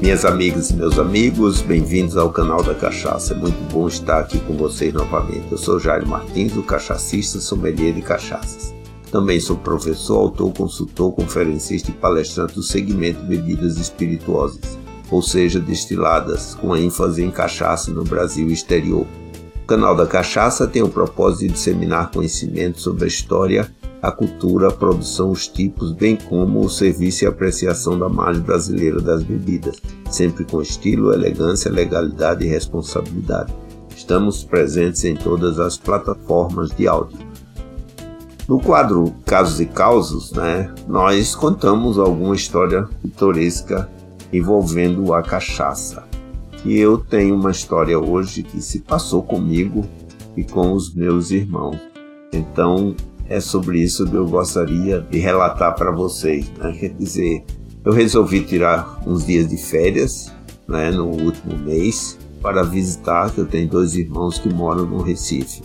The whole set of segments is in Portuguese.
Minhas amigas e meus amigos, bem-vindos ao canal da Cachaça. É muito bom estar aqui com vocês novamente. Eu sou Jairo Martins, o cachacista sommelier de cachaças. Também sou professor, autor, consultor, conferencista e palestrante do segmento bebidas espirituosas, ou seja, destiladas, com ênfase em cachaça no Brasil e exterior. O canal da Cachaça tem o propósito de disseminar conhecimento sobre a história, a cultura, a produção, os tipos, bem como o serviço e apreciação da margem brasileira das bebidas, sempre com estilo, elegância, legalidade e responsabilidade. Estamos presentes em todas as plataformas de áudio. No quadro Casos e Causos, né, nós contamos alguma história pitoresca envolvendo a cachaça. E eu tenho uma história hoje que se passou comigo e com os meus irmãos. Então, é sobre isso que eu gostaria de relatar para vocês. Né? Quer dizer, eu resolvi tirar uns dias de férias né, no último mês para visitar, que eu tenho dois irmãos que moram no Recife.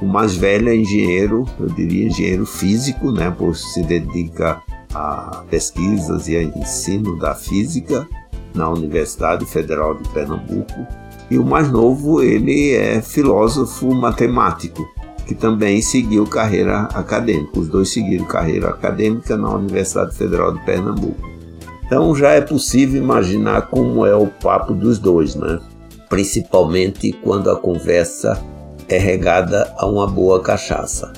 O mais velho é engenheiro, eu diria engenheiro físico, né, por se dedica a pesquisas e a ensino da física na Universidade Federal de Pernambuco. E o mais novo, ele é filósofo matemático, que também seguiu carreira acadêmica. Os dois seguiram carreira acadêmica na Universidade Federal de Pernambuco. Então já é possível imaginar como é o papo dos dois, né? Principalmente quando a conversa é regada a uma boa cachaça.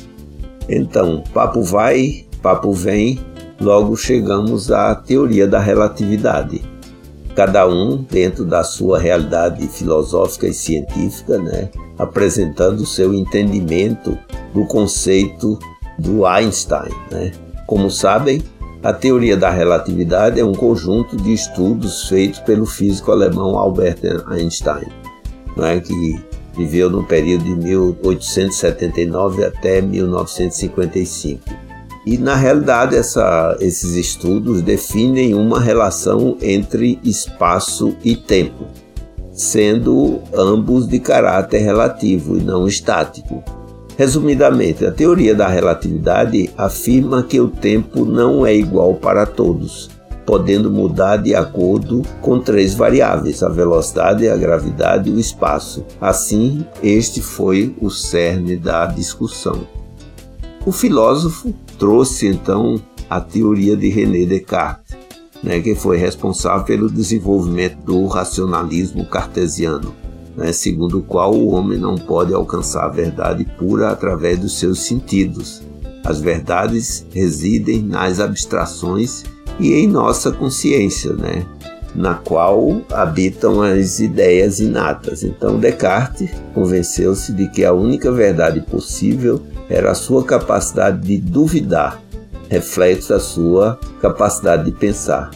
Então, papo vai, papo vem, logo chegamos à teoria da relatividade. Cada um dentro da sua realidade filosófica e científica, né? apresentando seu entendimento do conceito do Einstein. Né? Como sabem, a teoria da relatividade é um conjunto de estudos feitos pelo físico alemão Albert Einstein, não é? que viveu no período de 1879 até 1955. E na realidade essa, esses estudos definem uma relação entre espaço e tempo sendo ambos de caráter relativo e não estático. Resumidamente, a teoria da relatividade afirma que o tempo não é igual para todos, podendo mudar de acordo com três variáveis: a velocidade, a gravidade e o espaço. Assim, este foi o cerne da discussão. O filósofo trouxe então a teoria de René Descartes, né, que foi responsável pelo desenvolvimento do racionalismo cartesiano, né, segundo o qual o homem não pode alcançar a verdade pura através dos seus sentidos. As verdades residem nas abstrações e em nossa consciência, né, na qual habitam as ideias inatas. Então Descartes convenceu-se de que a única verdade possível era a sua capacidade de duvidar reflexo da sua capacidade de pensar.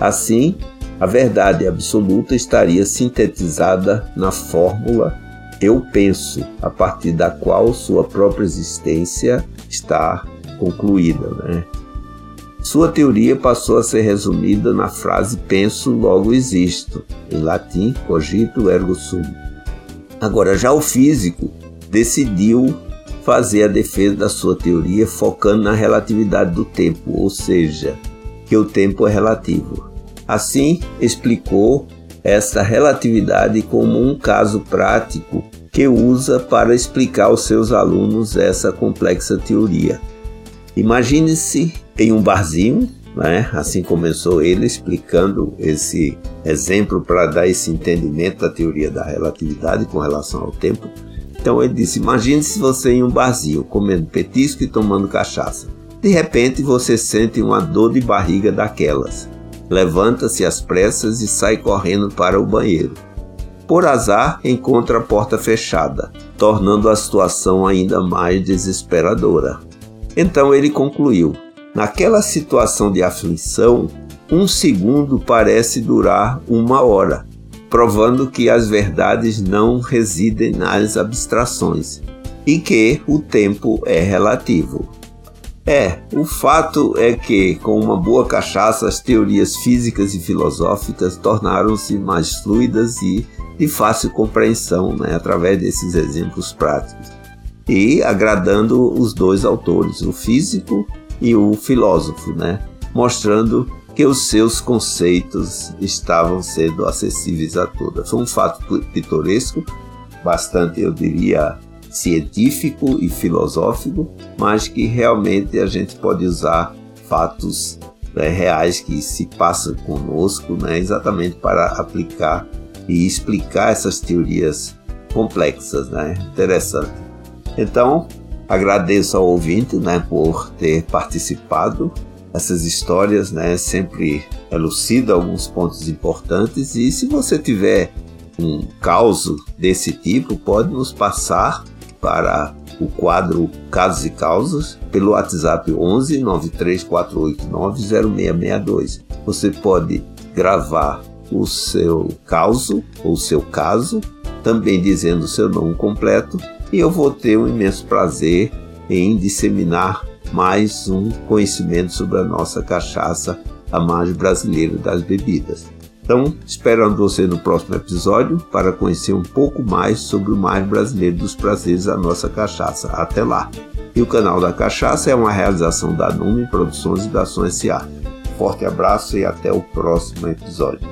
Assim, a verdade absoluta estaria sintetizada na fórmula eu penso, a partir da qual sua própria existência está concluída. Né? Sua teoria passou a ser resumida na frase penso, logo existo, em latim cogito ergo sum. Agora, já o físico decidiu fazer a defesa da sua teoria focando na relatividade do tempo, ou seja, que o tempo é relativo. Assim, explicou essa relatividade como um caso prático que usa para explicar aos seus alunos essa complexa teoria. Imagine-se em um barzinho, né? assim começou ele explicando esse exemplo para dar esse entendimento da teoria da relatividade com relação ao tempo. Então ele disse: Imagine se você em um barzinho comendo petisco e tomando cachaça. De repente você sente uma dor de barriga daquelas. Levanta-se às pressas e sai correndo para o banheiro. Por azar, encontra a porta fechada, tornando a situação ainda mais desesperadora. Então ele concluiu: Naquela situação de aflição, um segundo parece durar uma hora provando que as verdades não residem nas abstrações e que o tempo é relativo. É, o fato é que, com uma boa cachaça, as teorias físicas e filosóficas tornaram-se mais fluidas e de fácil compreensão né, através desses exemplos práticos, e agradando os dois autores, o físico e o filósofo, né, mostrando porque os seus conceitos estavam sendo acessíveis a todas. Foi um fato pitoresco, bastante, eu diria, científico e filosófico, mas que realmente a gente pode usar fatos né, reais que se passam conosco, né, exatamente para aplicar e explicar essas teorias complexas, né? Interessante. Então, agradeço ao ouvinte, né, por ter participado. Essas histórias, né, sempre elucidam alguns pontos importantes e se você tiver um caso desse tipo, pode nos passar para o quadro Casos e Causas pelo WhatsApp 11 93489 0662. Você pode gravar o seu caso ou seu caso, também dizendo o seu nome completo, e eu vou ter um imenso prazer em disseminar mais um conhecimento sobre a nossa cachaça, a mais brasileira das bebidas. Então, esperando você no próximo episódio para conhecer um pouco mais sobre o mais brasileiro dos prazeres da nossa cachaça. Até lá! E o canal da Cachaça é uma realização da Nume Produções e da Ação S.A. Forte abraço e até o próximo episódio.